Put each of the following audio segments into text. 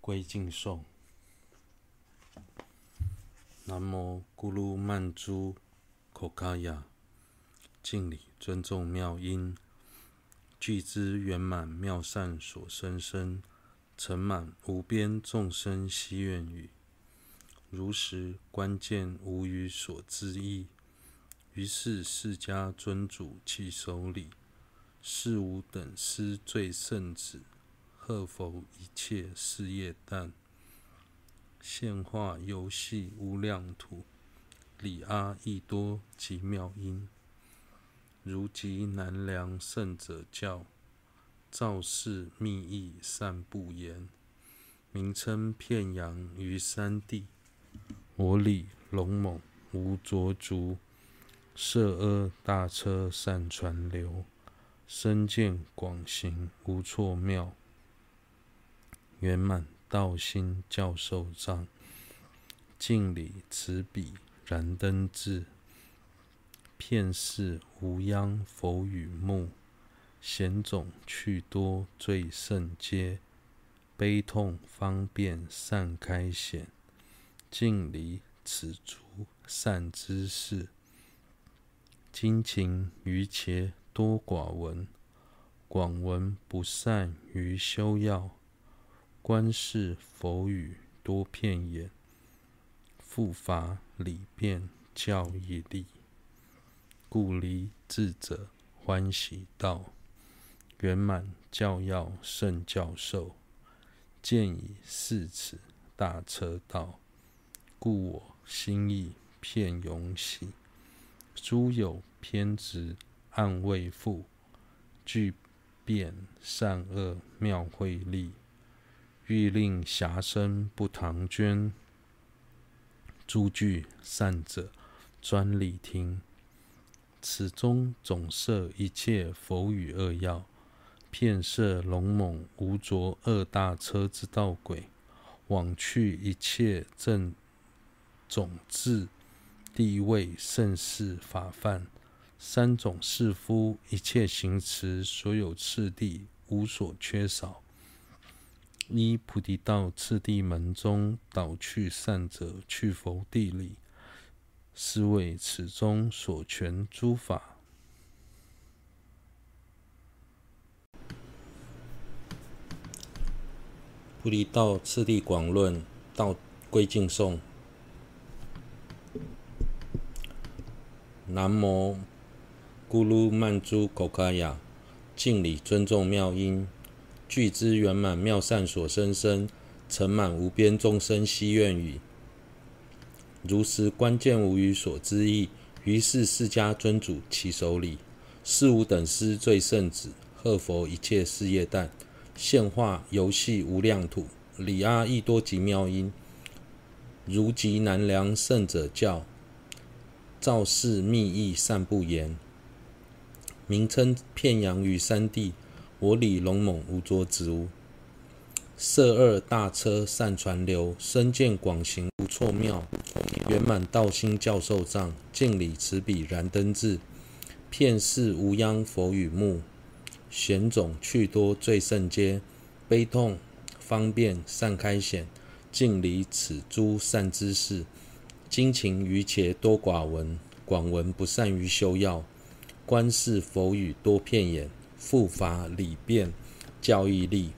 归敬颂。南无咕噜曼珠可卡雅，敬礼尊重妙音，具知圆满妙善所生身，成满无边众生希愿语。如实关键无余所知义，于是释迦尊主起手礼，是无等施最圣子，贺佛一切事业担，现化游戏无量土，礼阿亦多及妙音，如极难量圣者教，造世密意善不言，名称片扬于三地。我礼龙猛无着足，摄阿大车善传流，深见广行无错妙，圆满道心教授藏，敬礼持笔燃灯智，遍释无央佛与目，险种趣多最胜皆，悲痛方便善开显。敬礼此足善知识，精勤于且多寡闻，广闻不善于修要，观世佛语多遍言，复法理辩教义利，故离智者欢喜道，圆满教要胜教授，见已是此大车道。故我心意片永喜，诸有偏执暗未复，具遍善恶妙慧力，欲令遐生不唐捐，诸具善者专礼听。此中总摄一切佛语二要，遍摄龙猛无着二大车之道轨，往去一切正。种智地位甚是法范，三种士夫一切行持所有次第无所缺少。依菩提道次第门中导去善者去否地理，是谓此中所诠诸法。菩提道次第广论道归敬颂。南无咕噜曼珠口卡雅，敬礼尊重妙音，具资圆满妙善所生身，承满无边众生希愿语。如实关键无余所知义，于是释迦尊主起手礼，事无等师最圣子，贺佛一切事业旦，现化游戏无量土，礼阿逸多及妙音，如极难量圣者教。造世密意善不言，名称片扬于三地。我礼龙猛无着足，摄二大车善传流，深见广行无错谬，圆满道心教授藏，敬礼持笔燃灯智，遍释无央佛语目，显种趣多最甚阶，悲痛方便善开显，敬礼此诸善知识。精勤于伽多寡闻，广闻不善于修要，观世佛语多遍言，复法理辩教义利，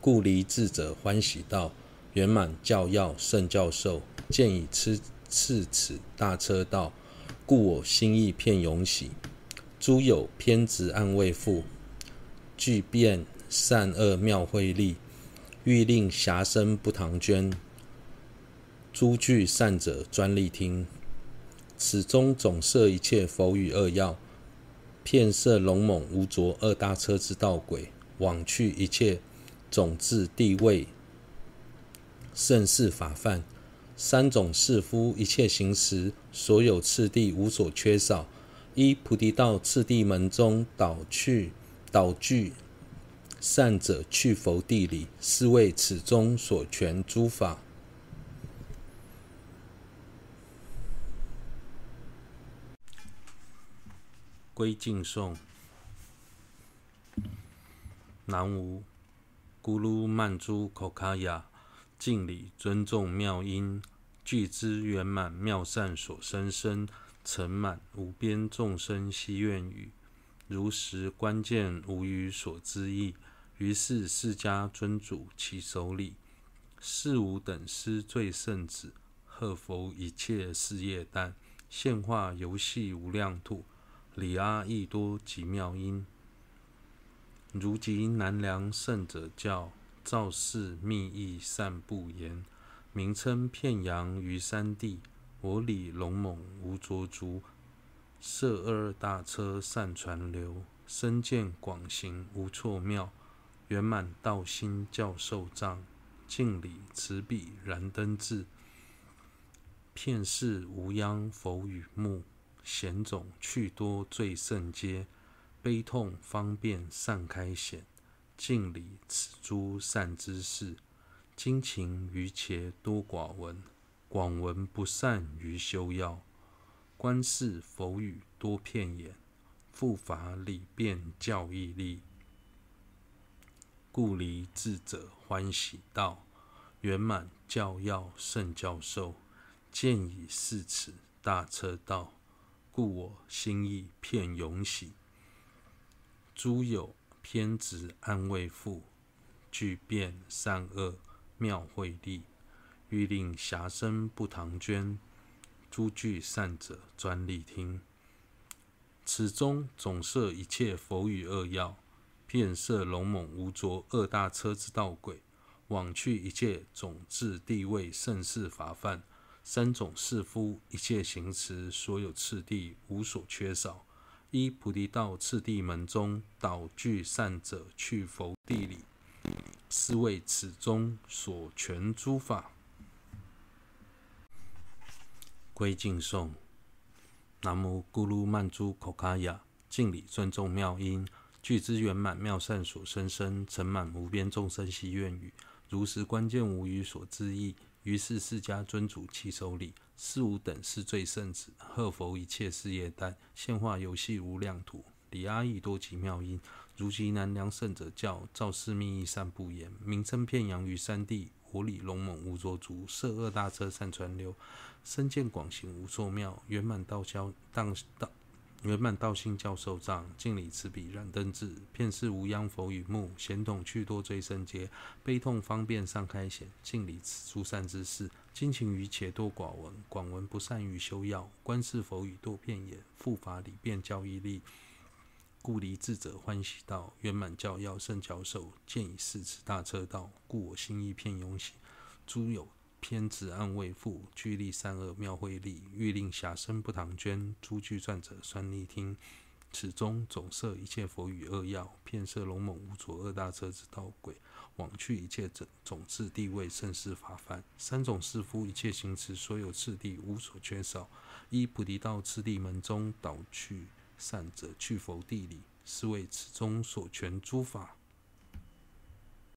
故离智者欢喜道，圆满教要胜教授，见已是此大车道，故我心意遍永喜，诸有偏执暗未复，具遍善恶妙慧力，欲令遐生不唐捐。诸具善者专利听，此中总摄一切佛语二要，遍色龙猛无着二大车之道轨，往去一切种智地位甚是法范，三种士夫一切行时所有次第无所缺少。一菩提道次第门中导去导具善者去佛地理，是谓此中所诠诸法。归敬颂，南无咕噜曼珠口卡雅，敬礼尊重妙音，具知圆满妙善所生身，成满无边众生希愿语，如实关键无余所知义。于是释迦尊主起手礼，四无等施最圣子，贺佛一切事业担，现化游戏无量土，礼阿逸多及妙音。如及难量圣者教，造次密意善布言，名称片阳于三地。我礼龙猛无着足，摄二大车善传流，身见广行无错谬，圆满道心教授藏，敬礼持笔燃灯智，遍释无央佛语目，险种去多最胜阶。悲痛方便善开显，敬礼此诸善知识。经勤于且多寡闻，广闻不善于修要。观世佛语多片言，复法理辩教义利。故离智者欢喜道，圆满教要胜教授。见以是此大车道，故我心意遍永喜。诸有偏执安慰覆，具遍善恶妙慧力，欲令遐生不唐捐。诸具善者专力听。此中总摄一切佛语二要，遍摄龙猛无着二大车之道轨，往去一切种智地位胜事法范，三种士夫一切行持所有次第无所缺少。一菩提道次第门中导具善者去佛地理，是为此中所全诸法。归敬颂：南无咕噜曼珠口卡雅，敬礼尊重妙音，具资圆满妙善所生身，成满无边众生希愿语，如实关键无余所知义。于是释迦尊主起手礼，四无等是最圣子，贺佛一切事业单，现化游戏无量土，李阿逸多及妙音。如及难量圣者教，造次密意善不言，名称遍扬于三地。我礼龙猛无着足，摄二大车善传流，身见广行无错谬，圆满道教当道。圆满道心教授藏，敬礼此笔燃灯智，遍释无央佛与目，险统趣多最胜阶，悲痛方便上开显，敬礼此诸善知识，经勤于且多寡闻，广闻不善于修要，观是佛与多遍言，复法理辩教义利，故离智者欢喜道，圆满教要胜教授，见已是此大车道，故我心意片永喜，诸有。偏执暗未覆，具力善恶妙慧力，欲令遐身不唐捐。诸具善者算力听。此中总摄一切佛与恶要，遍摄龙猛无着二大车之道轨，往去一切种种智地位甚是法范，三种士夫一切行持所有次第无所缺少。依菩提道次第门中导去善者去佛地理，是为此中所全诸法。